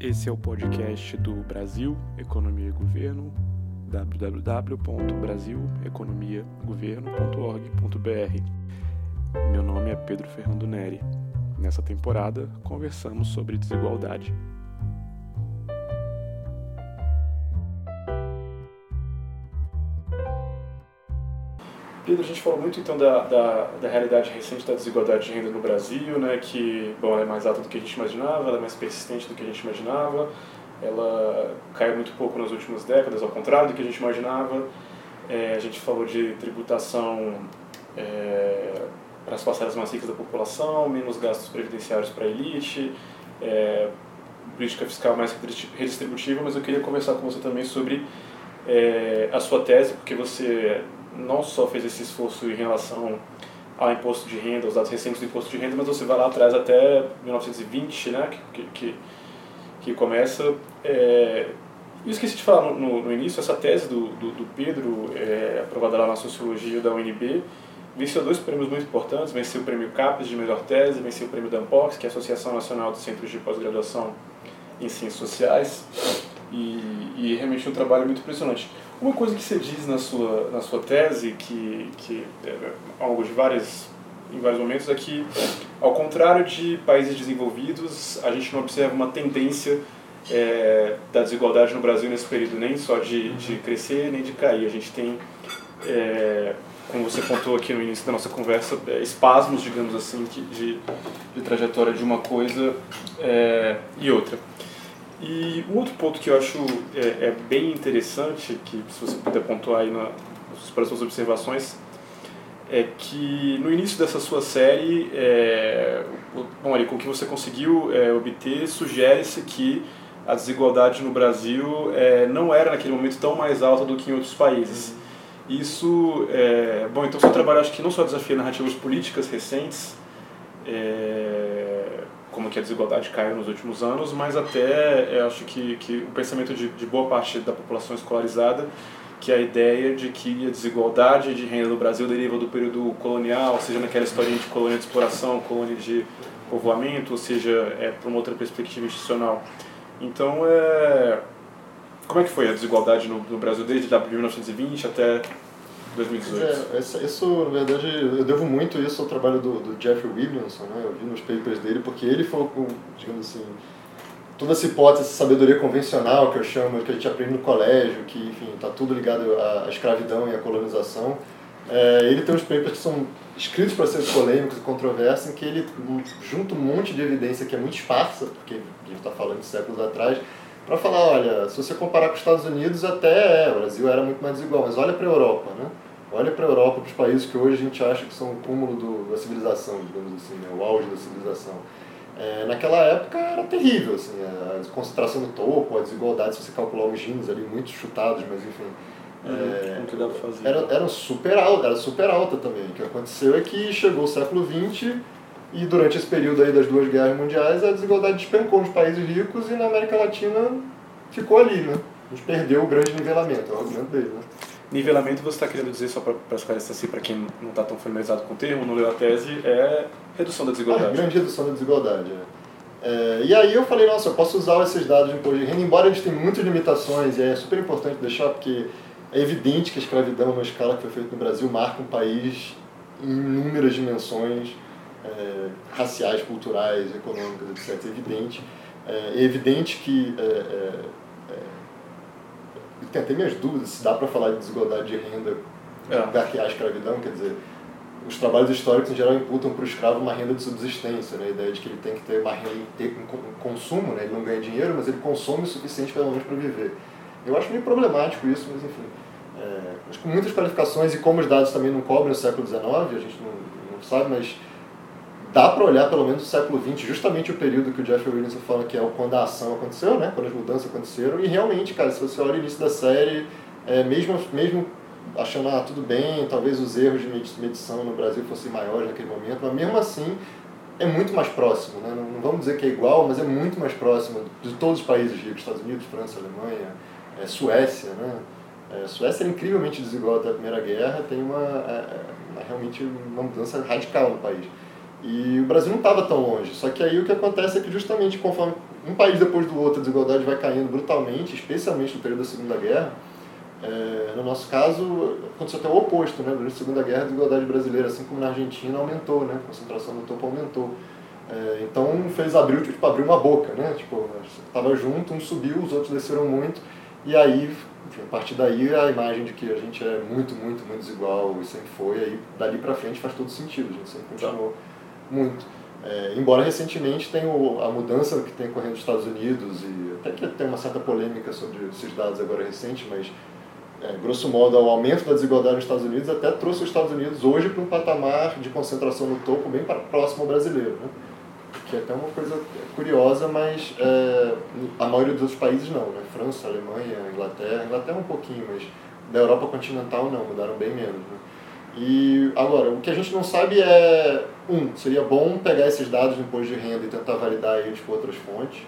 Esse é o podcast do Brasil, Economia e Governo, www.brasileconomiagoverno.org.br. Meu nome é Pedro Fernando Neri. Nessa temporada, conversamos sobre desigualdade. Pedro, a gente falou muito então da, da, da, realidade recente da desigualdade de renda no Brasil, né, que bom, ela é mais alta do que a gente imaginava, ela é mais persistente do que a gente imaginava, ela caiu muito pouco nas últimas décadas, ao contrário do que a gente imaginava. É, a gente falou de tributação é, para as parcelas mais ricas da população, menos gastos previdenciários para a elite, é, política fiscal mais redistributiva, mas eu queria conversar com você também sobre é, a sua tese, porque você não só fez esse esforço em relação ao imposto de renda, os dados recentes do imposto de renda, mas você vai lá atrás até 1920, né, que, que, que começa. É, eu esqueci de falar no, no, início, essa tese do, do, do Pedro, é, aprovada lá na Sociologia da UNB, venceu dois prêmios muito importantes, venceu o prêmio CAPES de melhor tese, venceu o prêmio DAMPOX, que é a Associação Nacional dos Centros de Pós-Graduação em Ciências Sociais, e, e realmente um trabalho muito impressionante. Uma coisa que você diz na sua, na sua tese, que, que é algo de várias, em vários momentos, é que, ao contrário de países desenvolvidos, a gente não observa uma tendência é, da desigualdade no Brasil nesse período, nem só de, de crescer, nem de cair. A gente tem, é, como você contou aqui no início da nossa conversa, é, espasmos, digamos assim, de, de trajetória de uma coisa é, e outra. E um outro ponto que eu acho é, é bem interessante, que se você puder pontuar aí na, nas próximas observações, é que no início dessa sua série, é, bom, com o que você conseguiu é, obter, sugere-se que a desigualdade no Brasil é, não era naquele momento tão mais alta do que em outros países. Isso, é, bom, então seu trabalho acho que não só desafia narrativas políticas recentes, é, como que a desigualdade caiu nos últimos anos, mas até eu acho que, que o pensamento de, de boa parte da população escolarizada que é a ideia de que a desigualdade de renda no Brasil deriva do período colonial, seja naquela historinha de colônia de exploração, colônia de povoamento, ou seja, é para uma outra perspectiva institucional. Então, é... como é que foi a desigualdade no, no Brasil desde 1920 até 2018. É, isso, na verdade, eu devo muito isso ao trabalho do, do Jeffrey Williamson, né? eu vi nos papers dele, porque ele foi, digamos assim, toda essa hipótese, essa sabedoria convencional que eu chamo, que a gente aprende no colégio, que, enfim, está tudo ligado à escravidão e à colonização, é, ele tem uns papers que são escritos para ser polêmicos e controversos, em que ele junta um monte de evidência que é muito esparsa, porque a gente está falando de séculos atrás, para falar, olha, se você comparar com os Estados Unidos, até é, o Brasil era muito mais desigual, mas olha para a Europa, né? Olha para a Europa, para os países que hoje a gente acha que são o cúmulo do, da civilização, digamos assim, né? o auge da civilização. É, naquela época era terrível, assim, a concentração no topo, a desigualdade, se você calcular os genes ali, muito chutados, mas enfim. Uhum, é, que dá pra fazer. Era, era, super alta, era super alta também. O que aconteceu é que chegou o século XX e durante esse período aí das duas guerras mundiais, a desigualdade despencou nos países ricos e na América Latina ficou ali, né? A gente perdeu o grande nivelamento, é o argumento dele, né? Nivelamento, você está querendo dizer, só para esclarecer assim, para quem não está tão familiarizado com o termo, não leu a tese, é redução da desigualdade. Ah, grande redução da desigualdade, é. É, e aí eu falei, nossa, eu posso usar esses dados de imposto de renda, embora eles tenham muitas limitações, e é super importante deixar, porque é evidente que a escravidão, numa escala que foi feita no Brasil, marca um país em inúmeras dimensões, é, raciais, culturais, econômicas, etc. É evidente. É, é evidente que. É, é, tem até minhas dúvidas se dá para falar de desigualdade de renda é. há escravidão, quer dizer, os trabalhos históricos em geral imputam para o escravo uma renda de subsistência, né? a ideia de que ele tem que ter uma renda, ter um consumo, né? ele não ganha dinheiro, mas ele consome o suficiente pelo menos para viver. Eu acho meio problemático isso, mas enfim. É, que com muitas qualificações e como os dados também não cobrem o século XIX, a gente não, não sabe, mas dá para olhar pelo menos o século XX, justamente o período que o Jeffrey Williamson fala que é quando a ação aconteceu, né? quando as mudanças aconteceram, e realmente, cara, se você olha o início da série, é, mesmo, mesmo achando, ah, tudo bem, talvez os erros de medição no Brasil fossem maiores naquele momento, mas mesmo assim é muito mais próximo, né? não, não vamos dizer que é igual, mas é muito mais próximo de todos os países ricos, Estados Unidos, França, Alemanha, é, Suécia, né? É, Suécia era incrivelmente desigual até a Primeira Guerra, tem uma, é, é, uma realmente uma mudança radical no país. E o Brasil não estava tão longe. Só que aí o que acontece é que justamente conforme um país depois do outro a desigualdade vai caindo brutalmente, especialmente no período da Segunda Guerra, é, no nosso caso, aconteceu até o oposto, né? Durante a Segunda Guerra, a desigualdade brasileira, assim como na Argentina, aumentou, né? A concentração do topo aumentou. É, então fez abrir, tipo, abrir uma boca, né? Tipo, estava junto, um subiu, os outros desceram muito, e aí, enfim, a partir daí, a imagem de que a gente é muito, muito, muito desigual e sempre foi, aí dali para frente faz todo sentido, a gente sempre continuou muito. É, embora recentemente tenha o, a mudança que tem ocorrendo nos Estados Unidos, e até que tem uma certa polêmica sobre esses dados agora recentes, mas é, grosso modo, o aumento da desigualdade nos Estados Unidos até trouxe os Estados Unidos hoje para um patamar de concentração no topo bem próximo ao brasileiro. Né? Que é até uma coisa curiosa, mas é, a maioria dos outros países não. Né? França, Alemanha, Inglaterra, Inglaterra um pouquinho, mas da Europa continental não, mudaram bem menos. Né? E agora, o que a gente não sabe é, um, seria bom pegar esses dados do imposto de renda e tentar validar eles com outras fontes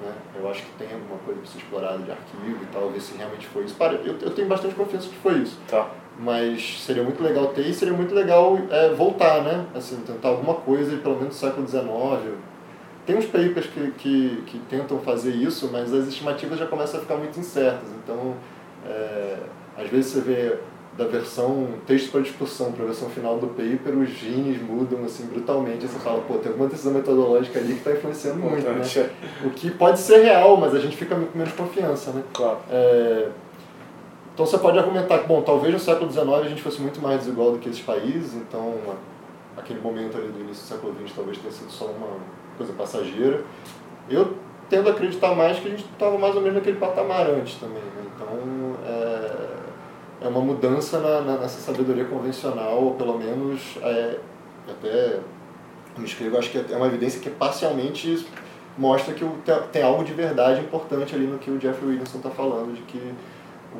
né? Eu acho que tem alguma coisa para ser explorada de arquivo e tal, ver se realmente foi isso. Eu, eu tenho bastante confiança que foi isso. Tá. Mas seria muito legal ter e seria muito legal é, voltar, né? Assim, tentar alguma coisa, pelo menos do século XIX. Tem uns papers que, que, que tentam fazer isso, mas as estimativas já começam a ficar muito incertas. Então, é, às vezes você vê da versão texto para discussão para a versão final do paper, os genes mudam assim brutalmente. Você fala, pô, tem alguma decisão metodológica ali que está influenciando muito, né? O que pode ser real, mas a gente fica com menos confiança, né? Claro. É... Então você pode argumentar que, bom, talvez no século XIX a gente fosse muito mais desigual do que esses países, então aquele momento ali do início do século XX talvez tenha sido só uma coisa passageira. Eu tendo a acreditar mais que a gente estava mais ou menos naquele patamar antes também, né? Então, é é uma mudança na, na, nessa sabedoria convencional, ou pelo menos é, até me escrevo, acho que é uma evidência que parcialmente mostra que tem algo de verdade importante ali no que o Jeffrey Williamson está falando, de que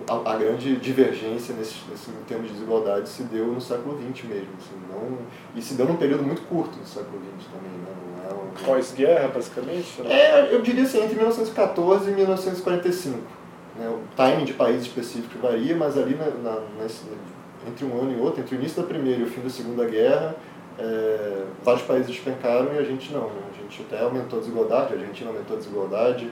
a, a, grande divergência nesse, nesse em termos de desigualdade se deu no século XX mesmo, assim, não, e se deu num período muito curto do século XX também, né? é. Pós-guerra, basicamente? Né? É, eu diria assim, entre 1914 e 1945 né? O timing de país específico varia, mas ali na, na, nesse, entre um ano e outro, entre o início da Primeira e o fim da Segunda Guerra, é, vários países despencaram e a gente não. Né? A gente até aumentou a desigualdade, a Argentina aumentou a desigualdade,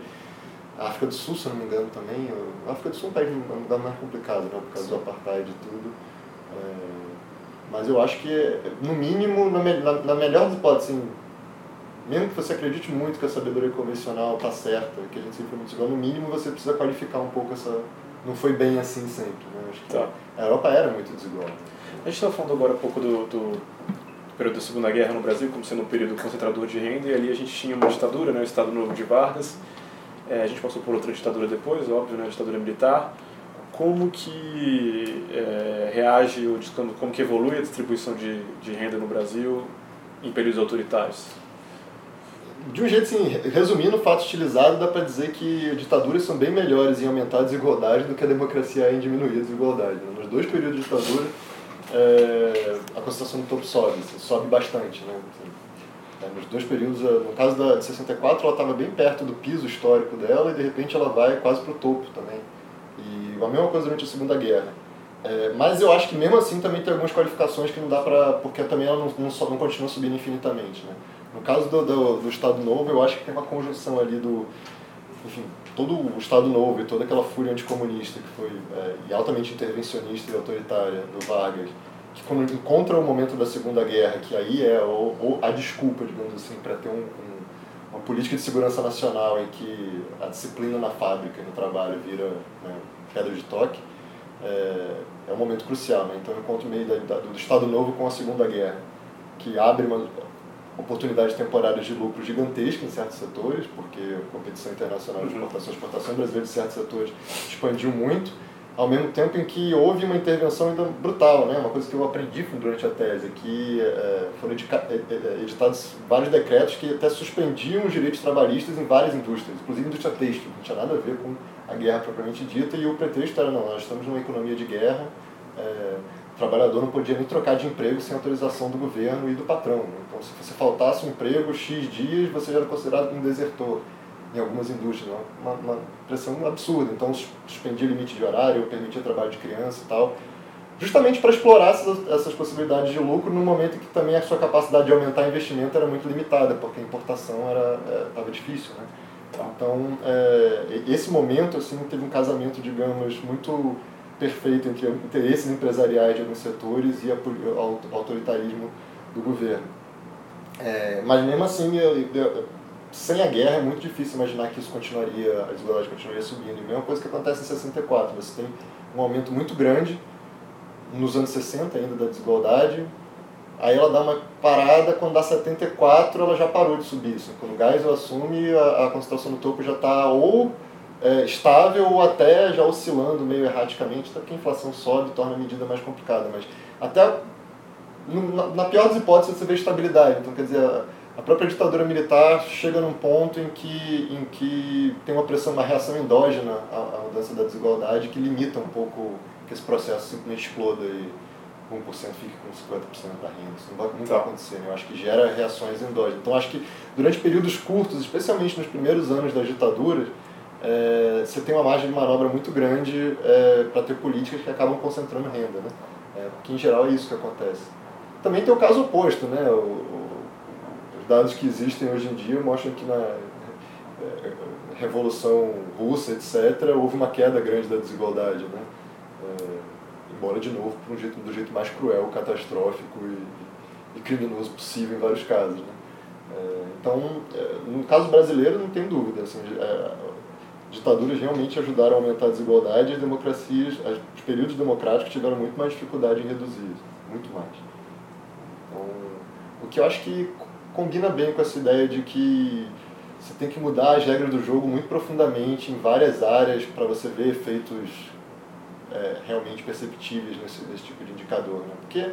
a África do Sul, se não me engano, também. A África do Sul é um país um lugar mais complicado, né? por causa do apartheid e tudo. É, mas eu acho que, no mínimo, na, na, na melhor das hipóteses, assim, mesmo que você acredite muito que a sabedoria convencional está certa, que a gente sempre foi muito igual, no mínimo você precisa qualificar um pouco essa. Não foi bem assim sempre. Né? Acho que tá. A Europa era muito desigual. A gente estava falando agora um pouco do, do, período da Segunda Guerra no Brasil, como sendo um período concentrador de renda, e ali a gente tinha uma ditadura, né, o Estado Novo de Vargas. É, a gente passou por outra ditadura depois, óbvio, né, a ditadura militar. Como que é, reage, como, como que evolui a distribuição de, de renda no Brasil em períodos autoritários? De um jeito assim, resumindo o fato estilizado, dá para dizer que ditaduras são bem melhores em aumentar a desigualdade do que a democracia em diminuir a desigualdade. Né? Nos dois períodos de ditadura, é, a concentração do topo sobe, assim, sobe bastante. Né? É, nos dois períodos, no caso da de 64, ela estava bem perto do piso histórico dela e de repente ela vai quase para o topo também. E a mesma coisa durante a Segunda Guerra. É, mas eu acho que mesmo assim também tem algumas qualificações que não dá para. porque também ela não, não, não continua subindo infinitamente. Né? Caso do, do, do, Estado Novo, eu acho que tem uma conjunção ali do. Enfim, todo o Estado Novo e toda aquela fúria anticomunista que foi é, altamente intervencionista e autoritária do Vargas, que quando encontra o momento da Segunda Guerra, que aí é a desculpa, digamos assim, para ter um, um, uma política de segurança nacional em que a disciplina na fábrica no trabalho vira né, pedra de toque, é, é um momento crucial. Né? Então eu encontro meio da, da, do Estado Novo com a Segunda Guerra, que abre uma, oportunidades temporárias de lucro gigantescas em certos setores, porque a competição internacional de exportação e exportação brasileira em certos setores expandiu muito, ao mesmo tempo em que houve uma intervenção ainda brutal, né? uma coisa que eu aprendi durante a tese, que é, foram é, é, editados vários decretos que até suspendiam os direitos trabalhistas em várias indústrias, inclusive indústria têxtil, não tinha nada a ver com a guerra propriamente dita, e o pretexto era, não, nós estamos numa economia de guerra, é, o trabalhador não podia nem trocar de emprego sem autorização do governo e do patrão. Né? Então, se você faltasse um emprego X dias, você já era considerado um desertor em algumas indústrias. Né? Uma, uma pressão absurda. Então, suspendia limite de horário, permitia trabalho de criança e tal. justamente para explorar essas, essas, possibilidades de lucro no momento em que também a sua capacidade de aumentar investimento era muito limitada, porque a importação estava é, difícil. Né? Tá. Então, é, esse momento assim, teve um casamento, digamos, muito perfeito entre interesses empresariais de alguns setores e o autoritarismo do governo. É, mas mesmo assim, eu, eu, sem a guerra é muito difícil imaginar que isso continuaria, a desigualdade continuaria subindo. E a mesma coisa que acontece em 64, você tem um aumento muito grande nos anos 60 ainda da desigualdade, aí ela dá uma parada, quando dá 74 ela já parou de subir. Assim. Quando o Geisel assume, a, a concentração no topo já está ou é, estável ou até já oscilando meio erraticamente, até porque a inflação sobe torna a medida mais complicada. Mas até na, na pior das hipóteses você vê estabilidade. Então, quer dizer, a, a própria ditadura militar chega num ponto em que, em que tem uma pressão, uma reação endógena à, à mudança da desigualdade que limita um pouco que esse processo simplesmente exploda e 1% fique com 50% da renda. Isso não vai, não vai acontecer. Né? Eu acho que gera reações endógenas. Então, acho que durante períodos curtos, especialmente nos primeiros anos das ditaduras, é, você tem uma margem de manobra muito grande é, para ter políticas que acabam concentrando renda, né? É, porque em geral é isso que acontece. Também tem o caso oposto, né? O, o, os dados que existem hoje em dia mostram que na é, Revolução Russa, etc., houve uma queda grande da desigualdade, né? É, embora, de novo, por um jeito, do jeito mais cruel, catastrófico e, e criminoso possível em vários casos, né? É, então, no caso brasileiro, não tem dúvida. Assim, ditaduras realmente ajudaram a aumentar a desigualdade e as democracias, os períodos democráticos tiveram muito mais dificuldade em reduzir muito mais. Então, o que eu acho que combina bem com essa ideia de que você tem que mudar as regras do jogo muito profundamente em várias áreas para você ver efeitos é, realmente perceptíveis nesse, nesse tipo de indicador. Né? Porque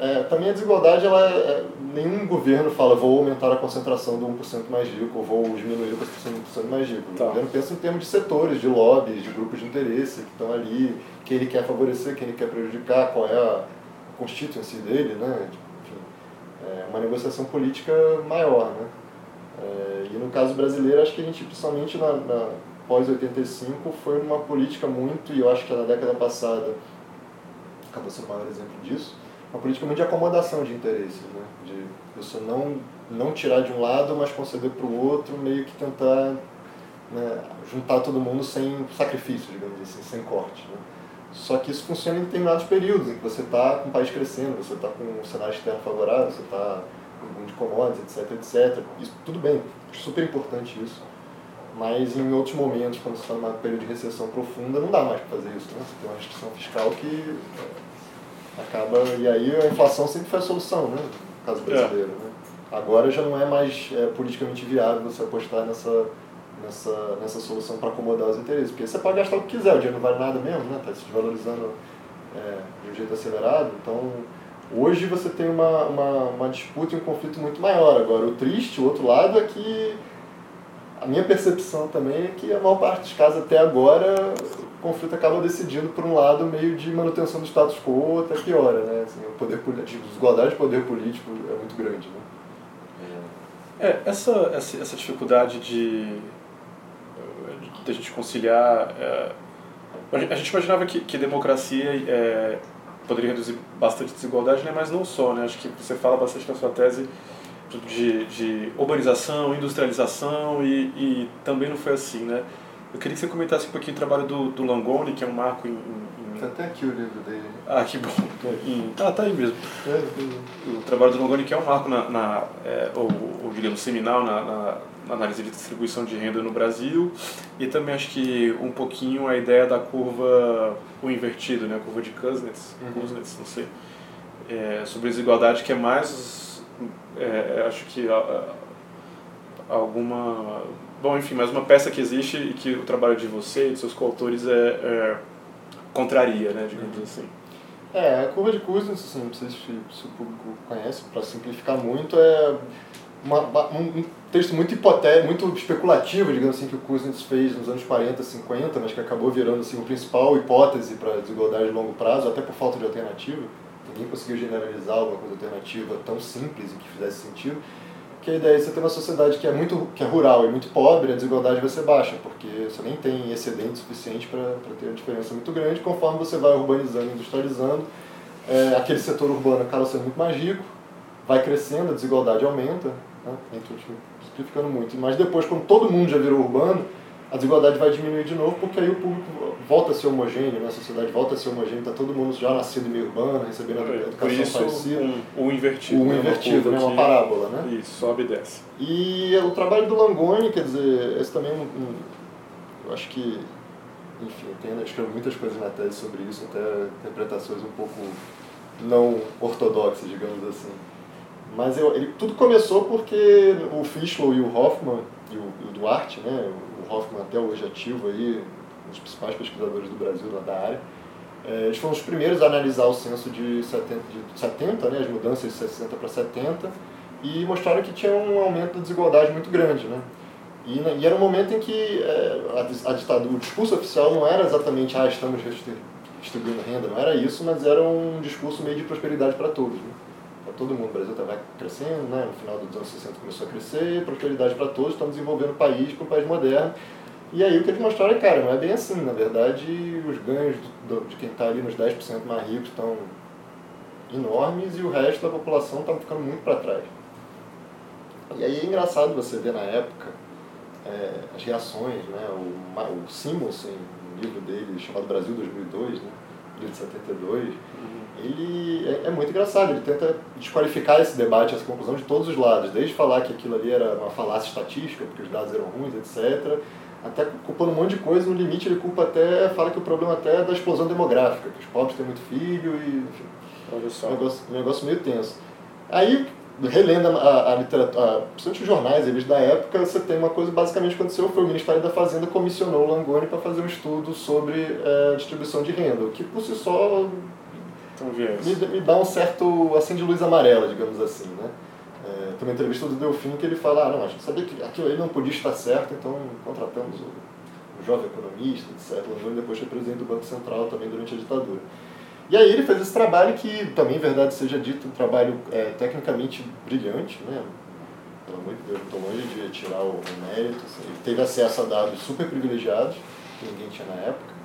é, também a desigualdade, ela é, é nenhum governo fala vou aumentar a concentração do 1% mais rico ou vou diminuir a concentração do 1% mais rico. Tá. O governo pensa em termos de setores, de lobbies, de grupos de interesse que estão ali, quem ele quer favorecer, quem ele quer prejudicar, qual é a constituency dele, né? Enfim, é uma negociação política maior, né? É, e no caso brasileiro, acho que a gente, principalmente na, na pós-85, foi uma política muito, e eu acho que na década passada acabou sendo o maior exemplo disso, uma política muito de acomodação de interesses, né? de você não, não tirar de um lado, mas conceder para o outro, meio que tentar né, juntar todo mundo sem sacrifício, digamos assim, sem corte. Né? Só que isso funciona em determinados períodos, em que você está com o país crescendo, você está com um cenário externo favorável, você está com boom de commodities, etc, etc. Isso, tudo bem, super importante isso. Mas em outros momentos, quando você está num período de recessão profunda, não dá mais para fazer isso. Né? Você tem uma restrição fiscal que acaba e aí a inflação sempre foi a solução, né? No caso brasileiro, é. né? Agora já não é mais é, politicamente viável você apostar nessa nessa nessa solução para acomodar os interesses, porque você pode gastar o que quiser, o dinheiro não vale nada mesmo, né? Está se desvalorizando é, de um jeito acelerado, então hoje você tem uma, uma, uma disputa e um conflito muito maior. Agora o triste, o outro lado é que a minha percepção também é que a maior parte dos casos até agora o conflito acaba decidindo por um lado meio de manutenção do status quo até piora, né? Assim, o poder político, a desigualdade de poder político é muito grande, né? É, essa, essa, essa dificuldade de, de a gente conciliar... É, a gente imaginava que, que democracia é, poderia reduzir bastante desigualdade, né? mas não só, né? Acho que você fala bastante na sua tese de, de urbanização, industrialização e, e também não foi assim, né? Eu queria que você comentasse um pouquinho o trabalho do, do Langoni, que é um marco em... em... Tá até aqui o livro dele. Ah, que bom. Em... Ah, tá aí mesmo. É, o trabalho do Langoni, que é um marco, na, na é, ou, ou, digamos, seminal na, na, na, análise de distribuição de renda no Brasil. E também acho que um pouquinho a ideia da curva, o invertido, né? A curva de Kuznets, uhum. Kuznets não sei. É, sobre desigualdade, que é mais... É, acho que... A, a, alguma Bom, enfim, mas uma peça que existe e que o trabalho de você e de seus coautores é, é contraria, né, digamos uhum. assim. É, a curva de Cousins, assim, não sei se, se o público conhece, para simplificar muito, é uma, um texto muito hipotético, muito especulativo, digamos assim, que o Cousins fez nos anos 40, 50, mas que acabou virando assim, a principal hipótese para desigualdade de longo prazo, até por falta de alternativa. Ninguém conseguiu generalizar alguma coisa alternativa tão simples e que fizesse sentido porque é você ter uma sociedade que é muito que é rural e muito pobre, a desigualdade vai ser baixa, porque você nem tem excedente suficiente para ter uma diferença muito grande. Conforme você vai urbanizando, industrializando, é, aquele setor urbano acaba sendo muito mais rico, vai crescendo, a desigualdade aumenta, né? simplificando muito. Mas depois, quando todo mundo já virou urbano, a desigualdade vai diminuir de novo, porque aí o público volta a ser homogêneo, né? a sociedade volta a ser homogênea, está todo mundo já nascido meio urbano, recebendo a educação isso, parecida. Um, um invertido. O né? invertido, né? uma parábola. Né? Isso, sobe e desce. E o trabalho do Langoni, quer dizer, esse também, um, eu acho que, enfim, tem, eu escrevo muitas coisas na tese sobre isso, até interpretações um pouco não ortodoxas, digamos assim. Mas eu, ele, tudo começou porque o Fischl e o Hoffman, e o, e o Duarte, né, o Hoffman até hoje ativo aí, um dos principais pesquisadores do Brasil da área, é, eles foram os primeiros a analisar o censo de 70, de 70 né, as mudanças de 60 para 70, e mostraram que tinha um aumento da desigualdade muito grande. Né? E, e era um momento em que é, a, a ditadura, o discurso oficial não era exatamente ah, estamos distribuindo renda, não era isso, mas era um discurso meio de prosperidade para todos. Né? Todo mundo, o Brasil estava crescendo, né? no final dos anos 60 começou a crescer, prosperidade para todos, estamos desenvolvendo o país para um país moderno. E aí o que eles mostraram é, cara, não é bem assim, na verdade os ganhos do, de quem está ali nos 10% mais ricos estão enormes e o resto da população está ficando muito para trás. E aí é engraçado você ver na época é, as reações, né? o, o Simonsen, um livro dele chamado Brasil 2002, né? de 72, uhum. Ele é, é, muito engraçado, ele tenta desqualificar esse debate, essa conclusão de todos os lados, desde falar que aquilo ali era uma falácia estatística, porque os dados eram ruins, etc., até culpando um monte de coisa, no limite ele culpa até, fala que o problema até é da explosão demográfica, que os pobres têm muito filho e enfim, Olha só. Um, negócio, um negócio meio tenso. Aí, relendo a, a literatura, principalmente os jornais, eles da época, você tem uma coisa basicamente aconteceu, foi o Ministério da Fazenda comissionou o Langoni para fazer um estudo sobre é, distribuição de renda, o que por si só então, me, me dá um certo, assim, de luz amarela, digamos assim, né? É, tem uma entrevista do Delfim que ele fala, ah, não, a gente sabia que aquilo aí não podia estar certo, então contratamos o, jovem economista, etc. O depois foi presidente do Banco Central também durante a ditadura. E aí ele fez esse trabalho que, também, verdade seja dito, um trabalho é, tecnicamente brilhante, né? Pelo amor de Deus, estou longe de tirar o, o mérito. Assim. Ele teve acesso a dados super privilegiados, que ninguém tinha na época.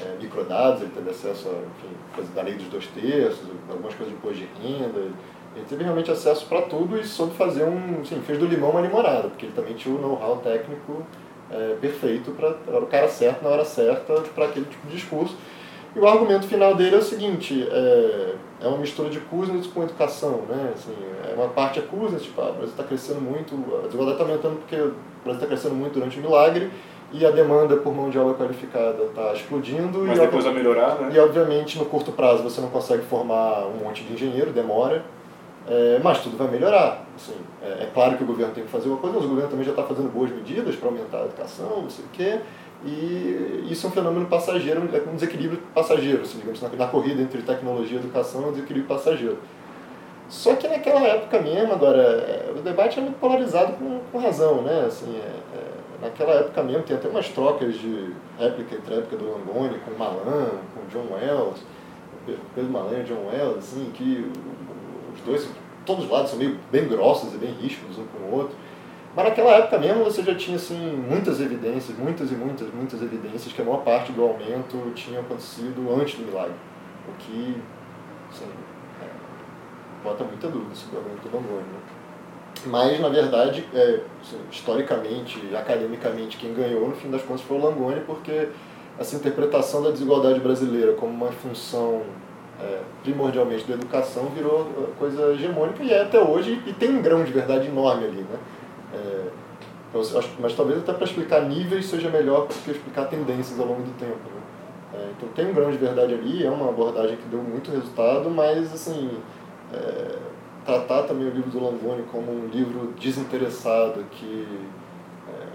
É, microdados, ele teve acesso a, enfim, coisa da lei dos dois terços, algumas coisas de imposto de renda. Ele teve realmente acesso para tudo e soube fazer um, assim, fez do limão uma limonada, porque ele também tinha o know-how técnico é, perfeito, para era o cara certo na hora certa para aquele tipo de discurso. E o argumento final dele é o seguinte, é, é uma mistura de Kuznets com educação, né? Assim, é uma parte é Kuznets, tipo, ah, o Brasil está crescendo muito, a desigualdade está aumentando porque o Brasil está crescendo muito durante o milagre e a demanda por mão de obra qualificada está explodindo. Mas e, depois vai melhorar, né? E obviamente no curto prazo você não consegue formar um monte de engenheiro, demora, é, mas tudo vai melhorar. Assim, é, é, claro que o governo tem que fazer uma coisa, mas o governo também já está fazendo boas medidas para aumentar a educação, não sei o quê. E isso é um fenômeno passageiro, é um desequilíbrio passageiro, assim, digamos, na, na corrida entre tecnologia e educação é um desequilíbrio passageiro. Só que naquela época mesmo, agora, é, o debate é muito polarizado com, com razão, né? Assim, é, é, naquela época mesmo tem até umas trocas de réplica entre a época do Langoni com o Malan, com o John Wells, Pedro Malan e John Wells, assim, que os dois, todos os lados são meio bem grossos e bem ríspidos um com o outro. Mas naquela época mesmo você já tinha assim, muitas evidências, muitas e muitas, muitas evidências que a maior parte do aumento tinha acontecido antes do milagre. O que assim, é, bota muita dúvida sobre o aumento do Langoni. Né? Mas, na verdade, é, assim, historicamente, academicamente, quem ganhou, no fim das contas, foi o Langoni, porque essa interpretação da desigualdade brasileira como uma função é, primordialmente da educação virou coisa hegemônica e é até hoje, e tem um grão de verdade enorme ali. Né? É, mas talvez até para explicar níveis seja melhor do que explicar tendências ao longo do tempo. Né? É, então tem um grão de verdade ali, é uma abordagem que deu muito resultado, mas assim, é, tratar também o livro do Langoni como um livro desinteressado que é,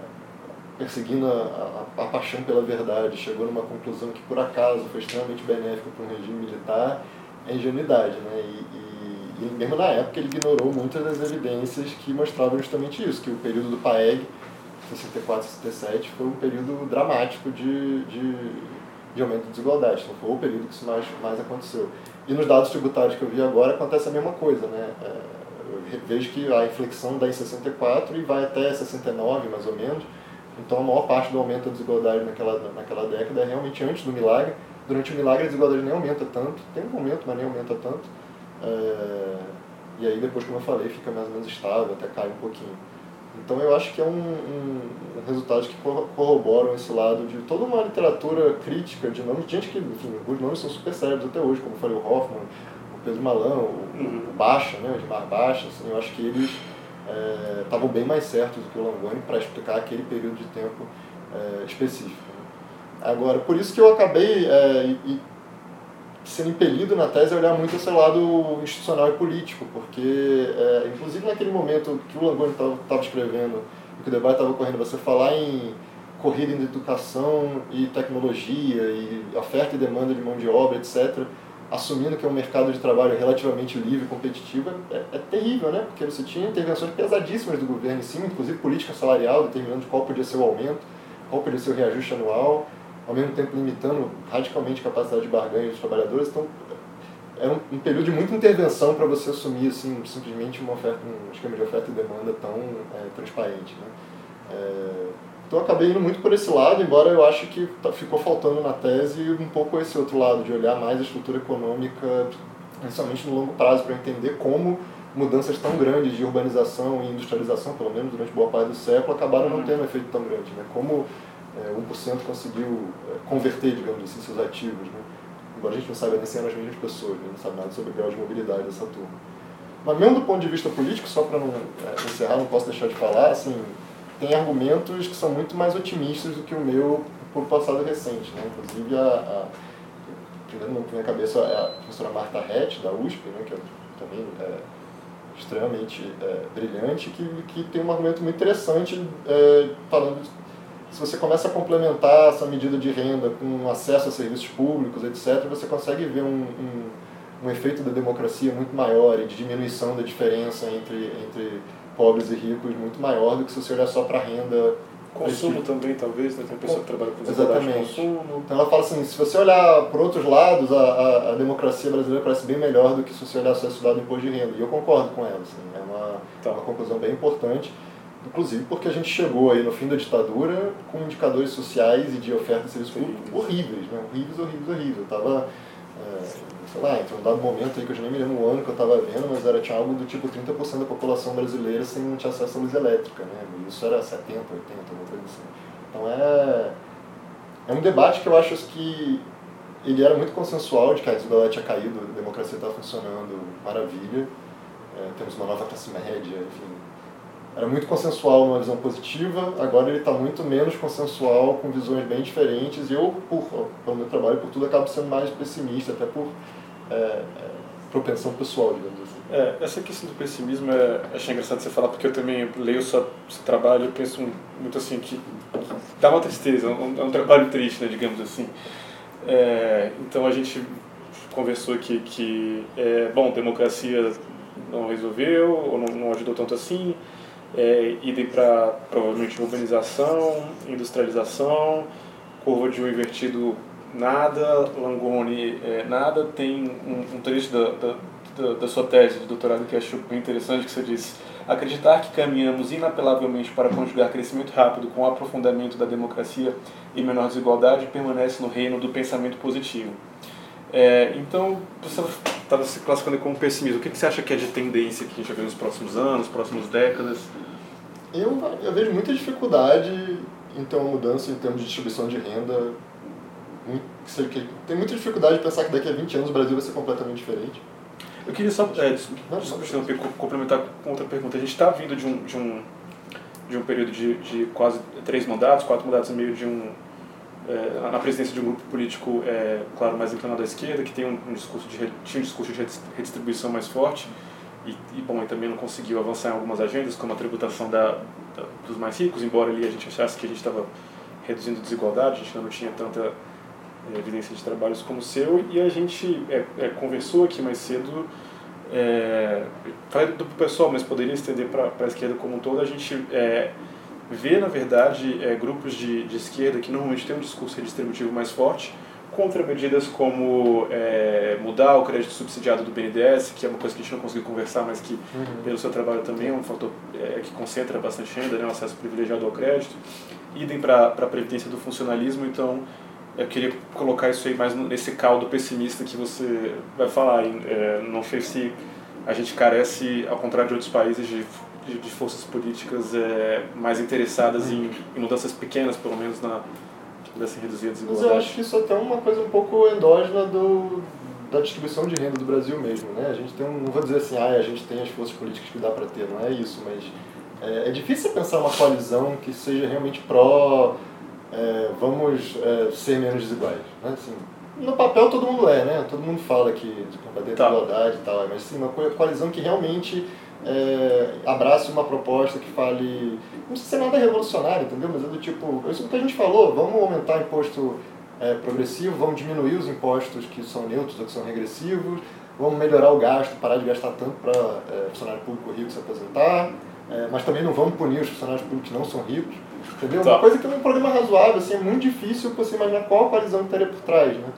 perseguindo a, a, a, paixão pela verdade chegou numa conclusão que por acaso foi extremamente benéfica para um regime militar é ingenuidade, né? E, e e mesmo na época ele ignorou muitas das evidências que mostravam justamente isso, que o período do PAEG, 64 e 67, foi um período dramático de, de, de aumento de desigualdade. Então foi o período que isso mais, mais aconteceu. E nos dados tributários que eu vi agora acontece a mesma coisa, né? É, eu vejo que a inflexão dá em 64 e vai até 69, mais ou menos. Então a maior parte do aumento da desigualdade naquela, naquela década é realmente antes do milagre. Durante o milagre a desigualdade nem aumenta tanto, tem um aumento, mas nem aumenta tanto. É, e aí depois, como eu falei, fica mais ou menos estável, até cai um pouquinho. Então eu acho que é um, um, um resultado que corroboram esse lado de toda uma literatura crítica de nomes, gente que, enfim, os nomes são super sérios até hoje, como eu falei, o Hoffman, o Pedro Malão, o, uhum. o Baixa, né, o Edmar Baixa, assim, eu acho que eles estavam é, bem mais certos do que o Langoni para explicar aquele período de tempo é, específico. Né. Agora, por isso que eu acabei é, e, sendo impelido na tese a olhar muito esse lado institucional e político, porque, é, inclusive naquele momento que o Langoni estava escrevendo, que o debate estava ocorrendo, você falar em corrida em educação e tecnologia, e oferta e demanda de mão de obra, etc., assumindo que é um mercado de trabalho relativamente livre e competitivo, é, é, terrível, né? Porque você tinha intervenções pesadíssimas do governo em cima, inclusive política salarial, determinando qual podia ser o aumento, qual podia ser o reajuste anual, ao mesmo tempo limitando radicalmente a capacidade de barganha dos trabalhadores. Então, é um, um período de muita intervenção para você assumir assim, simplesmente uma oferta, um esquema de oferta e demanda tão é, transparente. Né? É, então, acabei indo muito por esse lado, embora eu acho que tá, ficou faltando na tese um pouco esse outro lado, de olhar mais a estrutura econômica, principalmente no longo prazo, para entender como mudanças tão grandes de urbanização e industrialização, pelo menos durante boa parte do século, acabaram não tendo um efeito tão grande. Né? Como é, 1% conseguiu é, converter, digamos assim, seus ativos. Né? Embora a gente não saiba nem se eram as mesmas pessoas, né? não sabe nada sobre o grau de mobilidade dessa turma. Mas mesmo do ponto de vista político, só para não é, encerrar, não posso deixar de falar, assim, tem argumentos que são muito mais otimistas do que o meu por passado recente. Né? Inclusive, a, a, primeiro na minha cabeça é a professora Marta Rett, da USP, né? que é também é extremamente é, brilhante, que, que tem um argumento muito interessante é, falando se você começa a complementar essa medida de renda com acesso a serviços públicos, etc., você consegue ver um, um, um efeito da democracia muito maior e de diminuição da diferença entre, entre pobres e ricos muito maior do que se você olhar só para a renda. Consumo também, talvez, né? Tem pessoa que trabalha com Exatamente. consumo. Então ela fala assim, se você olhar por outros lados, a, a, a, democracia brasileira parece bem melhor do que se você olhar só lado do imposto de renda. E eu concordo com ela, assim, é uma, tá. uma conclusão bem importante. Inclusive porque a gente chegou aí no fim da ditadura com indicadores sociais e de oferta de serviços horríveis, né? horríveis, horríveis, horríveis. Eu tava, é, sei lá, em um dado momento aí que eu já nem me lembro o ano que eu estava vendo, mas era, tinha algo do tipo 30% da população brasileira sem ter acesso à luz elétrica, né? E isso era 70, 80, alguma coisa assim. Então é, é um debate que eu acho que ele era muito consensual de que a desigualdade tinha caído, a democracia estava funcionando, maravilha, é, temos uma nova classe média, enfim, era muito consensual numa visão positiva, agora ele está muito menos consensual, com visões bem diferentes, e eu, por, pelo meu trabalho, por tudo, acabo sendo mais pessimista, até por é, é, propensão pessoal, digamos assim. É, essa questão do pessimismo, é, achei engraçado você falar, porque eu também leio seu, seu trabalho e penso muito assim, que dá uma tristeza, um, é um trabalho triste, né, digamos assim. É, então a gente conversou aqui que, é, bom, democracia não resolveu, ou não, não ajudou tanto assim, é, idem para provavelmente urbanização, industrialização, curva de um invertido nada, Langoni é, nada. Tem um, um trecho da, da, da, sua tese de doutorado que acho bem interessante, que você diz acreditar que caminhamos inapelavelmente para conjugar crescimento rápido com o aprofundamento da democracia e menor desigualdade permanece no reino do pensamento positivo. É, então, você estava se classificando como pessimismo. O que, que você acha que é de tendência que a gente vai ver nos próximos anos, próximas décadas? Eu, eu vejo muita dificuldade em ter uma mudança em termos de distribuição de renda. Muito, tem muita dificuldade de pensar que daqui a 20 anos o Brasil vai ser completamente diferente. Eu queria só, é, desculpa, complementar com outra pergunta. A gente está vindo de um, de um, de um período de, de quase três mandatos, quatro mandatos e meio de um, é, na presidência de um grupo político, é, claro, mais inclinado à esquerda, que tem um, um discurso de, tinha um discurso de redistribuição mais forte e, e bom, também não conseguiu avançar em algumas agendas, como a tributação da, da dos mais ricos, embora ali a gente achasse que a gente estava reduzindo desigualdade, a gente ainda não tinha tanta é, evidência de trabalhos como o seu, e a gente é, é, conversou aqui mais cedo, é, do pessoal, mas poderia estender para a esquerda como um todo, a gente é, vê, na verdade, é, grupos de, de esquerda que normalmente têm um discurso redistributivo mais forte, contra medidas como é, mudar o crédito subsidiado do BNDES, que é uma coisa que a gente não conseguiu conversar, mas que uhum. pelo seu trabalho também é um fator é, que concentra bastante renda, né, o acesso privilegiado ao crédito. Idem para a previdência do funcionalismo, então eu queria colocar isso aí mais nesse caldo pessimista que você vai falar. É, não sei se a gente carece, ao contrário de outros países, de, de, de forças políticas é, mais interessadas em, em, mudanças pequenas, pelo menos, na reduzir a desigualdade. Mas eu acho que isso é até uma coisa um pouco endógena do, da distribuição de renda do Brasil mesmo. Né? A gente tem um, não vou dizer assim, ah, a gente tem as forças políticas que dá para ter, não é isso, mas é, é difícil pensar uma coalizão que seja realmente pró é, vamos é, ser menos desiguais. Né? Assim, no papel todo mundo é, né? Todo mundo fala que de combater a tá. desigualdade e tal, mas sim, uma coalizão que realmente é, abrace uma proposta que fale. Não precisa ser nada revolucionário, entendeu? Mas é do tipo. Isso que a gente falou, vamos aumentar imposto é, progressivo, vamos diminuir os impostos que são neutros ou que são regressivos, vamos melhorar o gasto, parar de gastar tanto para é, funcionário público rico se aposentar, é, mas também não vamos punir os funcionários públicos que não são ricos. Entendeu? Tá. Uma coisa que é um programa razoável, assim, é muito difícil você imaginar qual a coalizão que estaria por trás, né?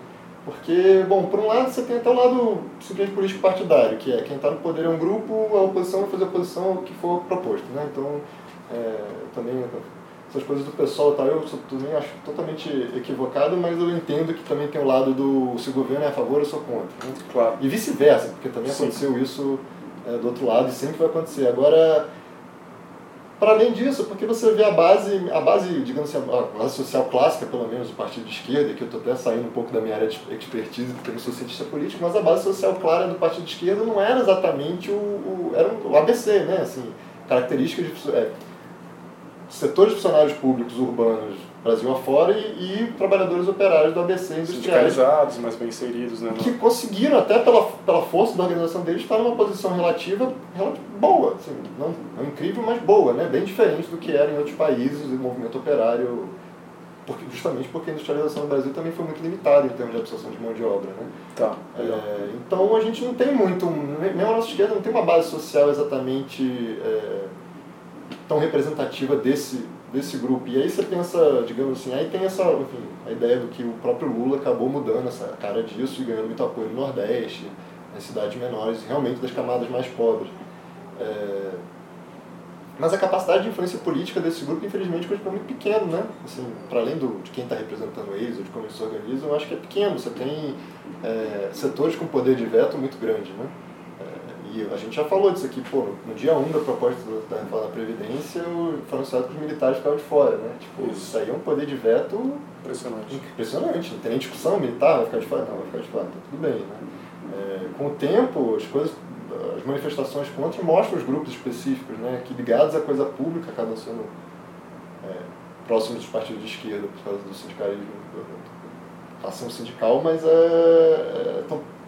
Porque, bom, por um lado você tem até o lado simplesmente político partidário, que é quem está no poder é um grupo, a oposição vai fazer a oposição ao que for proposto, né? Então, é, também essas coisas do pessoal tal, eu também acho totalmente equivocado, mas eu entendo que também tem o lado do se o governo é a favor, eu sou contra. Né? Claro. E vice-versa, porque também Sim. aconteceu isso é, do outro lado e sempre vai acontecer. Agora, para além disso, porque você vê a base, a base, digamos assim, a base social clássica, pelo menos do partido de esquerda, que eu estou até saindo um pouco da minha área de expertise, porque eu não sou cientista político, mas a base social clara do partido de esquerda não era exatamente o, o era o ABC, né? Assim, características de é, setores funcionários públicos urbanos Brasil afora e, e trabalhadores operários do ABC industriais. Sindicalizados, mais bem inseridos, né? Que conseguiram, até pela, pela força da organização deles, estar numa posição relativa, relativa boa, assim, não, não incrível, mas boa, né? Bem diferente do que era em outros países, o movimento operário, porque, justamente porque a industrialização no Brasil também foi muito limitada em termos de absorção de mão de obra, né? Tá. É, então a gente não tem muito, mesmo a nossa esquerda não tem uma base social exatamente é, tão representativa desse desse grupo. E aí você pensa, digamos assim, aí tem essa, enfim, a ideia do que o próprio Lula acabou mudando essa cara disso e ganhando muito apoio no Nordeste, nas cidades menores, realmente das camadas mais pobres. É... Mas a capacidade de influência política desse grupo, infelizmente, continua muito pequeno, né? Assim, para além do, de quem está representando eles ou de como eles se organizam, eu acho que é pequeno. Você tem é, setores com poder de veto muito grande, né? E a gente já falou disso aqui, pô, no dia 1 um da proposta da reforma da Previdência, foi anunciado que os militares ficavam de fora, né? Tipo, isso, isso aí é um poder de veto impressionante. Impressionante, não tem nem discussão, militar vai ficar de fora? Não, vai ficar de fora, tá tudo bem, né? É, com o tempo, as coisas, as manifestações contra mostram os grupos específicos, né? Que ligados à coisa pública acabam sendo é, próximos dos partidos de esquerda por causa do sindicalismo, ação sindical, mas é, é,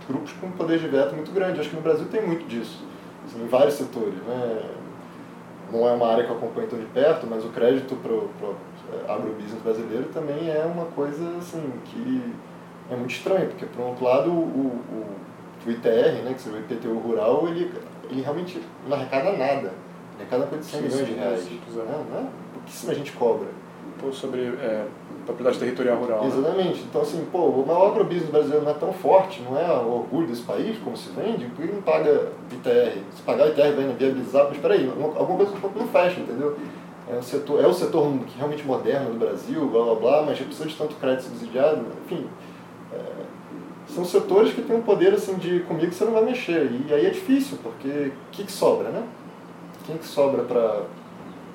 grupos com poder de veto muito grande. Acho que no Brasil tem muito disso, assim, em vários setores. Né? Não é uma área que eu acompanho tão de perto, mas o crédito para o é, agrobusiness brasileiro também é uma coisa assim, que é muito estranho, porque, por um outro lado, o, o, o ITR, né, que seria o IPTU rural, ele, ele realmente não arrecada nada. Ele arrecada coisa de 100 milhões de reais. Né? Né? Pouquíssima gente cobra. Pô, sobre é, propriedade territorial rural. Né? Exatamente. Né? Então, assim, pô, o agrobusiness brasileiro não é tão forte, não é o orgulho desse país, como se vende, por que não paga ITR? Se pagar ITR vai viabilizar, mas peraí, alguma coisa não fecha, entendeu? É o setor, é o setor realmente moderno do Brasil, blá blá blá, mas precisa de tanto crédito subsidiado, enfim. É, são setores que têm um poder assim de comigo você não vai mexer. E aí é difícil, porque o que, que sobra, né? Quem que sobra para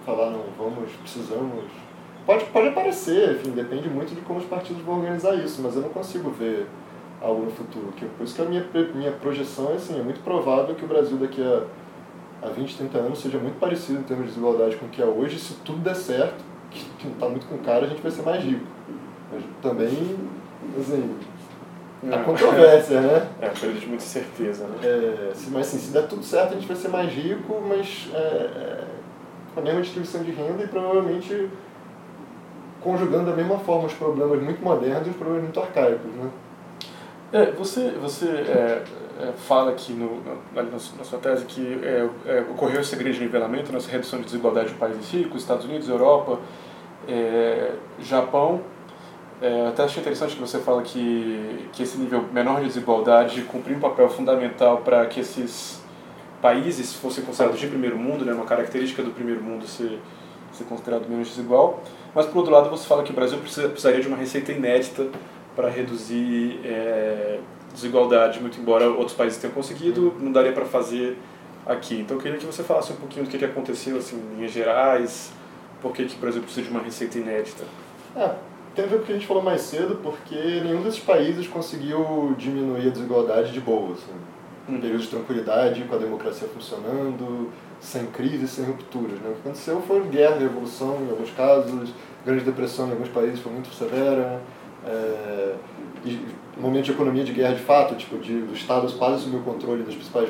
falar, não, vamos, precisamos Pode, pode aparecer, enfim, depende muito de como os partidos vão organizar isso, mas eu não consigo ver algo no futuro. Que, por isso que a minha, minha projeção é assim, é muito provável que o Brasil daqui a, a 20, 30 anos seja muito parecido em termos de desigualdade com o que é hoje, se tudo der certo, que, que não está muito com cara, a gente vai ser mais rico. Mas também, assim, a é. controvérsia, né? É, de muita certeza, né? É, se, mas assim, se der tudo certo, a gente vai ser mais rico, mas é, é, com a mesma distribuição de renda e provavelmente conjugando da mesma forma os problemas muito modernos e os problemas muito arcaicos, né? É, você você é, é, fala aqui no, na, na, sua tese que é, é, ocorreu esse grande nivelamento, nessa redução de desigualdade de países ricos, Estados Unidos, Europa, é, Japão, até achei interessante que você fala que, que esse nível menor de desigualdade cumprir um papel fundamental para que esses países fossem considerados de primeiro mundo, né, uma característica do primeiro mundo ser, ser considerado menos desigual. Mas, por outro lado, você fala que o Brasil precisa, precisaria de uma receita inédita para reduzir é, desigualdade, muito embora outros países tenham conseguido, não daria para fazer aqui. Então, eu queria que você falasse um pouquinho do que, que aconteceu assim, em linhas gerais, por que, que o Brasil precisa de uma receita inédita. É, tem a ver com o que a gente falou mais cedo, porque nenhum desses países conseguiu diminuir a desigualdade de boa. Assim. Um período de tranquilidade, com a democracia funcionando, sem crise, sem rupturas. Né? O que aconteceu foi guerra, revolução em alguns casos, grande depressão em alguns países foi muito severa, é, momento de economia de guerra de fato, tipo, de, do Estado quase assumir o controle das principais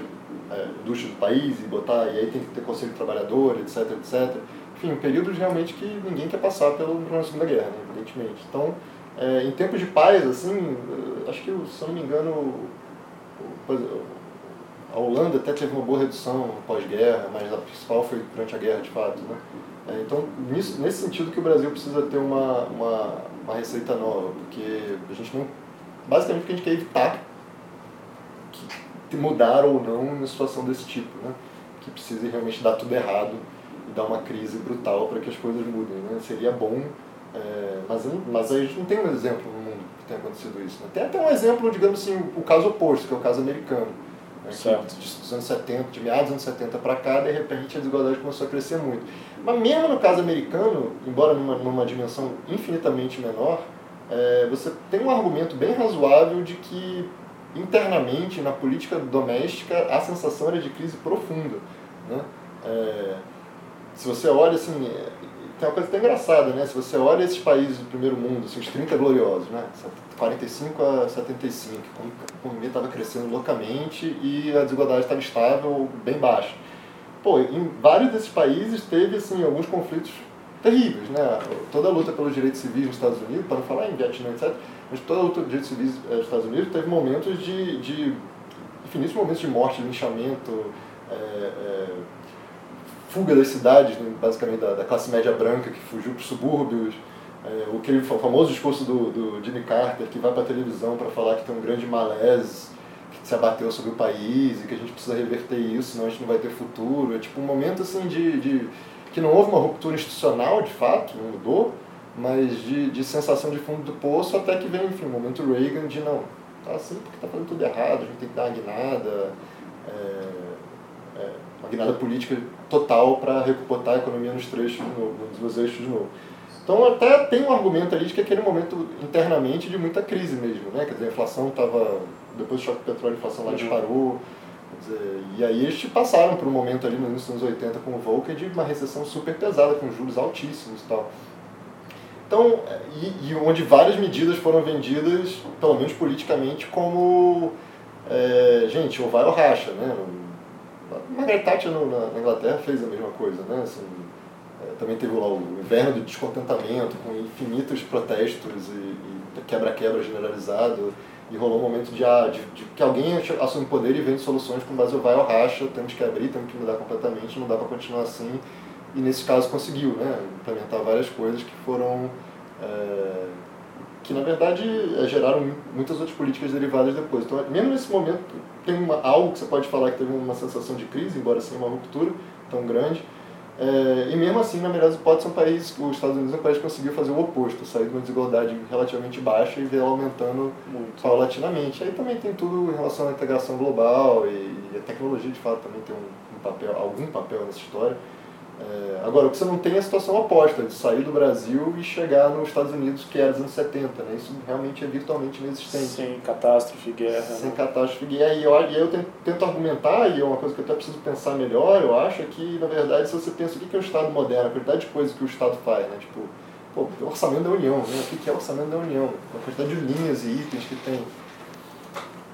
é, indústrias do país e botar, e aí tem que ter conselho trabalhador, etc, etc. Enfim, períodos realmente que ninguém quer passar pelo, pela Segunda Guerra, né, evidentemente. Então, é, em tempos de paz, assim, acho que, se não me engano, a Holanda até teve uma boa redução pós-guerra, mas a principal foi durante a guerra, de fato. Né? É, então, nisso, nesse sentido que o Brasil precisa ter uma, uma, uma receita nova, porque a gente não... Basicamente, porque a gente quer evitar que mudar ou não uma situação desse tipo, né? Que precise realmente dar tudo errado e dar uma crise brutal para que as coisas mudem, né? Seria bom, é, mas, mas a gente não tem um exemplo no mundo que tenha acontecido isso. Né? Tem até um exemplo, digamos assim, o caso oposto, que é o caso americano Certo. Dos anos 70, de meados dos anos 70 para cá, de repente a desigualdade começou a crescer muito. Mas mesmo no caso americano, embora numa, numa dimensão infinitamente menor, é, você tem um argumento bem razoável de que internamente, na política doméstica, a sensação era de crise profunda. Né? É, se você olha assim, tem uma coisa até engraçada, né? Se você olha esses países do primeiro mundo, assim, os 30 gloriosos, né? 45 a 75, a economia estava crescendo loucamente e a desigualdade estava estável, bem baixa. Pô, em vários desses países teve assim alguns conflitos terríveis, né? Toda a luta pelos direitos civis nos Estados Unidos, para não falar em Vietnã, etc., mas toda a luta pelos direitos civis eh, nos Estados Unidos teve momentos de, de infinitos momentos de morte, linchamento, é, é, fuga das cidades, né? basicamente da, da classe média branca que fugiu para os subúrbios, é, o, aquele famoso discurso do, do Jimmy Carter, que vai para a televisão para falar que tem um grande malaise que se abateu sobre o país e que a gente precisa reverter isso, senão a gente não vai ter futuro. É tipo um momento assim de, de que não houve uma ruptura institucional, de fato, não mudou, mas de, de sensação de fundo do poço até que vem, enfim, o momento Reagan de não, tá assim porque tá fazendo tudo errado, a gente tem que dar uma guinada, é, guinada política total para recuperar a economia nos trechos de novo, nos dois eixos de novo. Então até tem um argumento ali de que aquele momento internamente de muita crise mesmo, né? Quer dizer, a inflação estava, depois do choque do petróleo, a inflação lá uhum. disparou, dizer, e aí eles passaram por um momento ali nos anos 80 com o Volcker de uma recessão super pesada, com juros altíssimos e tal. Então, e, e onde várias medidas foram vendidas, pelo menos politicamente, como, é, gente, ou vai ou racha, né? Margaret Thatcher na Inglaterra fez a mesma coisa, né? Assim, é, também teve lá o inverno do descontentamento, com infinitos protestos e, quebra-quebra generalizado. E rolou um momento de, ah, de, de, que alguém assume poder e vende soluções com base no vai ou racha, temos que abrir, temos que mudar completamente, não dá para continuar assim. E nesse caso conseguiu né, implementar várias coisas que foram. É, que na verdade é, geraram muitas outras políticas derivadas depois. Então, mesmo nesse momento, tem uma, algo que você pode falar que teve uma sensação de crise, embora seja uma ruptura tão grande é, e mesmo assim, na melhor hipótese, um país, os Estados Unidos é um país que conseguiu fazer o oposto, sair de uma desigualdade relativamente baixa e ver ela aumentando Muito. paulatinamente. Aí também tem tudo em relação à integração global e, e a tecnologia, de fato, também tem um, um papel, algum papel nessa história. É, agora, o que você não tem é a situação oposta, de sair do Brasil e chegar nos Estados Unidos, que era dos anos 70, né? Isso realmente é virtualmente inexistente. Sem catástrofe, guerra. Sem né? catástrofe, guerra. E eu, e eu tento, tento, argumentar, e é uma coisa que eu até preciso pensar melhor, eu acho, é que, na verdade, se você pensa o que é o Estado moderno, a quantidade de coisas que o Estado faz, né? Tipo, pô, o orçamento da União, né? O que é o orçamento da União? A quantidade de linhas e itens que tem.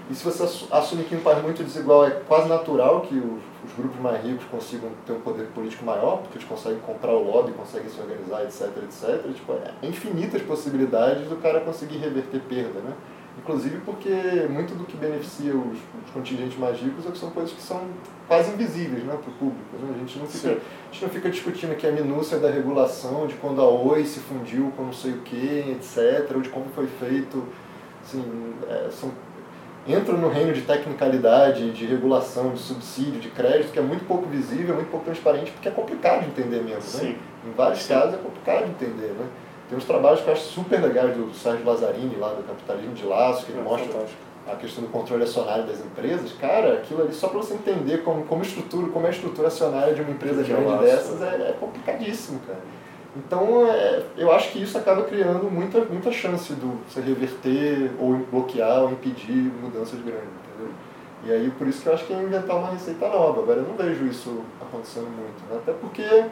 E se você assume que um país muito desigual é quase natural que os, os, grupos mais ricos consigam ter um poder político maior, porque eles conseguem comprar o lobby, conseguem se organizar, etc, etc. Tipo, é infinitas possibilidades do cara conseguir reverter perda, né? Inclusive porque muito do que beneficia os, os contingentes mais ricos é são coisas que são quase invisíveis né, para o público. Né? A, gente não fica, a gente não fica discutindo aqui a minúcia da regulação, de quando a Oi se fundiu com não sei o que, etc., ou de como foi feito. Assim, é, são, entram no reino de tecnicalidade, de regulação, de subsídio, de crédito, que é muito pouco visível, muito pouco transparente, porque é complicado de entender mesmo. Né? Em vários Sim. casos é complicado de entender. Né? Tem uns trabalhos que eu acho super legais do Sérgio Lazzarini, lá do Capitalismo de Laço, que ele é mostra fantástico. a questão do controle acionário das empresas. Cara, aquilo ali, só para você entender como, como, estrutura, como é a estrutura acionária de uma empresa de grande dessas, é, é, complicadíssimo, cara. Então, é, eu acho que isso acaba criando muita, muita chance do você reverter, ou bloquear, ou impedir mudanças grandes, entendeu? E aí, por isso que eu acho que é inventar uma receita nova. Agora, eu não vejo isso acontecendo muito, né? Até porque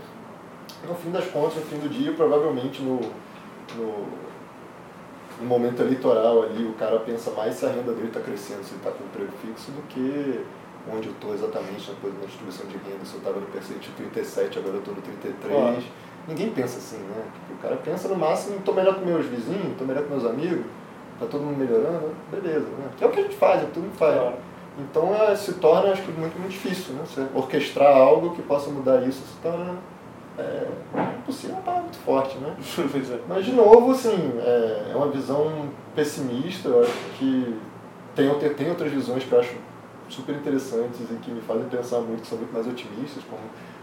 no fim das contas, no fim do dia, provavelmente no, no, no momento eleitoral ali, o cara pensa mais se a renda dele está crescendo, se ele está com emprego fixo, do que onde eu estou exatamente na, distribuição de renda, se eu estava no percentil 37, agora eu estou no 33. Claro. Ninguém pensa assim, né? O cara pensa no máximo, estou melhor com meus vizinhos, estou melhor com meus amigos, está todo mundo melhorando, beleza, né? Que é o que a gente faz, é o que todo mundo faz. Claro. Então é, se torna, acho que, muito, muito difícil, né? Você orquestrar algo que possa mudar isso se torna é, impossível é muito forte, né? É. Mas, de novo, assim, é, é uma visão pessimista, eu acho que tem, tem outras visões que eu acho super interessantes e que me fazem pensar muito, que são muito mais otimistas, como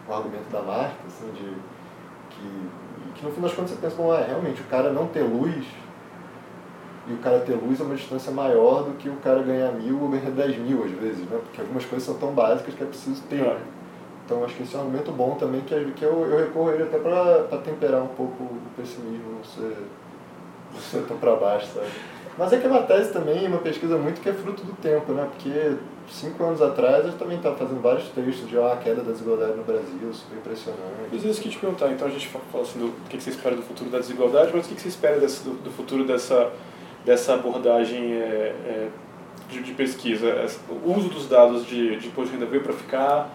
o argumento da marca, assim, de que, que no fim das contas você pensa, bom, é, realmente, o cara não ter luz e o cara ter luz é uma distância maior do que o cara ganhar mil ou ganhar dez mil às vezes, né? Porque algumas coisas são tão básicas que é preciso ter. É. Então acho que esse é um argumento bom também, que, que eu, eu recorro a ele até para temperar um pouco o pessimismo, não ser, não ser tão para baixo, sabe? Mas é que é uma tese também, uma pesquisa muito que é fruto do tempo, né? Porque cinco anos atrás eu também estava fazendo vários textos de a queda da desigualdade no Brasil, super impressionante. Mas isso que te perguntar, então a gente falou assim do, que você espera do futuro da desigualdade, mas o que você espera desse, do, do futuro dessa, dessa abordagem é, é, de, de, pesquisa? O uso dos dados de, de imposto de renda veio para ficar?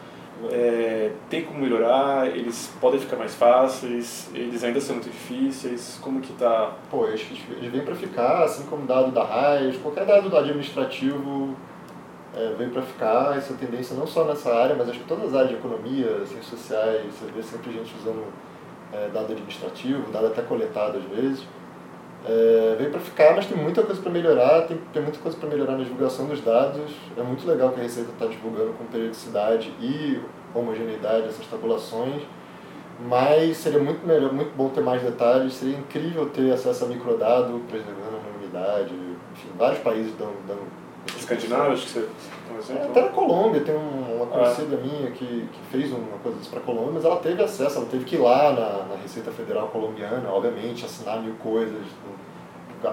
É, tem como melhorar, eles podem ficar mais fáceis, eles ainda são muito difíceis, como que tá? Pô, eles vêm para ficar, assim como dado da RAIS, qualquer dado do administrativo é, vem para ficar, essa tendência não só nessa área, mas acho que todas as áreas de economia, ciências sociais, você vê sempre gente usando é, dado administrativo, dado até coletado às vezes. É, veio para ficar, mas tem muita coisa para melhorar, tem, tem muita coisa para melhorar na divulgação dos dados. É muito legal que a Receita está divulgando com periodicidade e homogeneidade essas tabulações, mas seria muito melhor, muito bom ter mais detalhes, seria incrível ter acesso a microdado, preservando a anonimidade, enfim, vários países dão, dão Escandinavos, que você um? É, até na Colômbia, tem uma ah. conhecida minha que, que fez uma coisa disso para a Colômbia, mas ela teve acesso, ela teve que ir lá na, na Receita Federal Colombiana, obviamente, assinar mil coisas,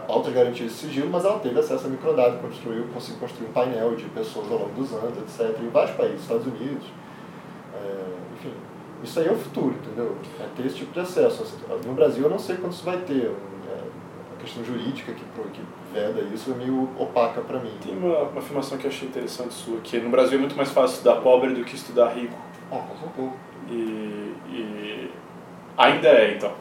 altas garantias de sigilo, mas ela teve acesso a microdado, construiu, conseguiu construir um painel de pessoas ao longo dos anos, etc., em vários países, Estados Unidos, é, enfim. Isso aí é o futuro, entendeu? É ter esse tipo de acesso. No Brasil eu não sei quando isso vai ter questão jurídica que, que veda isso é meio opaca para mim. Tem uma, uma afirmação que eu achei interessante sua, que no Brasil é muito mais fácil estudar pobre do que estudar rico. Ah, com certeza. E, e ainda é, então.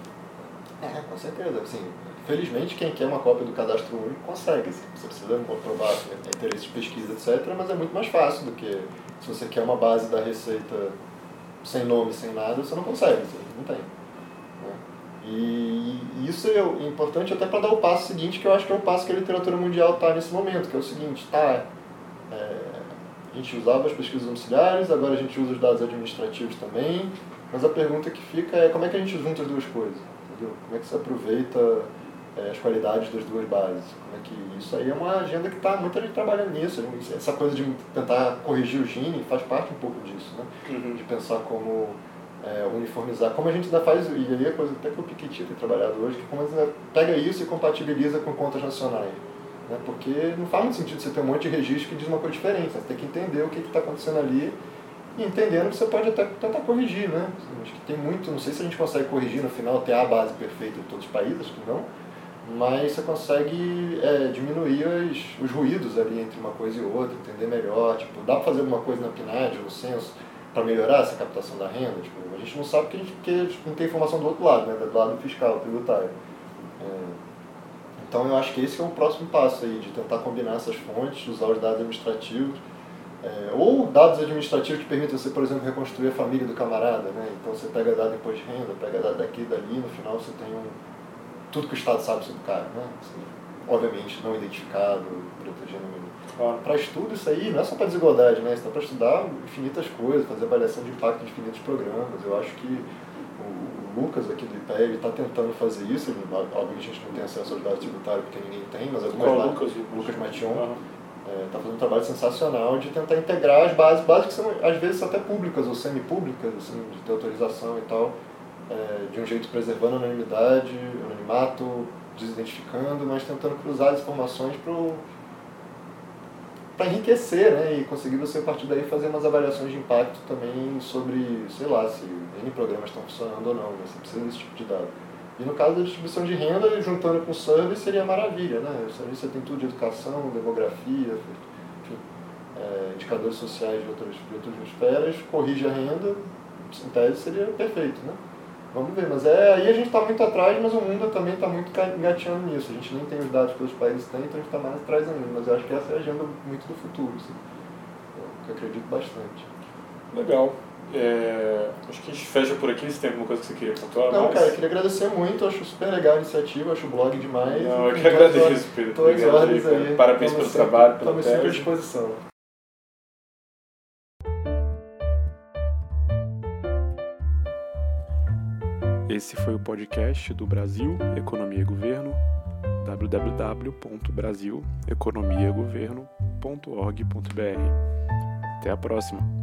É, com certeza. Assim, felizmente, quem quer uma cópia do cadastro único consegue. Assim, você precisa comprovar interesse de pesquisa, etc., mas é muito mais fácil do que se você quer uma base da receita sem nome, sem nada, você não consegue, você não tem. E isso é importante até para dar o passo seguinte, que eu acho que é o passo que a literatura mundial está nesse momento, que é o seguinte, tá, é, a gente usava as pesquisas auxiliares, agora a gente usa os dados administrativos também, mas a pergunta que fica é como é que a gente junta as duas coisas, entendeu? Como é que se aproveita é, as qualidades das duas bases? Como é que isso aí é uma agenda que está muita gente trabalhando nisso, essa coisa de tentar corrigir o Gini faz parte um pouco disso, né? Uhum. De pensar como é, uniformizar, como a gente ainda faz, e aí a coisa até que o Piketty tem trabalhado hoje, que como a gente pega isso e compatibiliza com contas nacionais. Né? Porque não faz muito sentido você ter um monte de registro que diz uma coisa diferente, você tem que entender o que está acontecendo ali e entendendo que você pode até tentar corrigir, né? Acho que tem muito, não sei se a gente consegue corrigir no final, ter a base perfeita de todos os países, acho que não, mas você consegue é, diminuir os, os ruídos ali entre uma coisa e outra, entender melhor, tipo, dá para fazer alguma coisa na PNAD, no censo, para melhorar essa captação da renda? Tipo, a gente não sabe porque a gente, porque a gente não tem informação do outro lado, né, do lado fiscal, tributário. É, Então eu acho que esse é o próximo passo aí, de tentar combinar essas fontes, usar os dados administrativos, é, ou dados administrativos que permitem você, por exemplo, reconstruir a família do camarada, né? Então você pega dado de imposto de renda, pega dado daqui dali, no final você tem um, tudo que o Estado sabe sobre o cara, né? Assim, obviamente não identificado, protegendo o. Para estudo isso aí não é só para desigualdade, né? Isso dá para estudar infinitas coisas, fazer avaliação de impacto de infinitos programas. Eu acho que o Lucas aqui do IPEB está tentando fazer isso. Ele, obviamente a gente não tem acesso aos dados tributários porque ninguém tem, mas algumas Qual, Lucas, Lucas Mation. Uhum está é, tá fazendo um trabalho sensacional de tentar integrar as bases, bases que são às vezes até públicas ou semi-públicas, assim, de ter autorização e tal, é, de um jeito preservando a anonimidade, anonimato, desidentificando, mas tentando cruzar as informações para enriquecer né, e conseguir você a partir daí fazer umas avaliações de impacto também sobre, sei lá, se N programas estão funcionando ou não, né, você precisa desse tipo de dado. E no caso da distribuição de renda, juntando com o service, seria maravilha, né? O service tem tudo de educação, demografia, enfim, é, indicadores sociais de outras, de outras esferas, corrige a renda, em tese seria perfeito, né? Vamos ver, mas é, aí a gente está muito atrás, mas o mundo também está muito engateando nisso. A gente nem tem os dados que os países têm, então a gente está mais atrás ainda. Mas eu acho que essa é a agenda muito do futuro, assim, eu acredito bastante. Legal. É, acho que a gente fecha por aqui. Se tem alguma coisa que você queria pontuar? Não, mas... cara, eu queria agradecer muito. Acho super legal a iniciativa, acho o blog demais. Não, eu que agradeço, Pedro. Tô às ordens aí. Parabéns pelo sempre, trabalho, pela Estamos sempre à disposição. Esse foi o podcast do Brasil, Economia e Governo, www.brasileconomiagoverno.org.br. Até a próxima!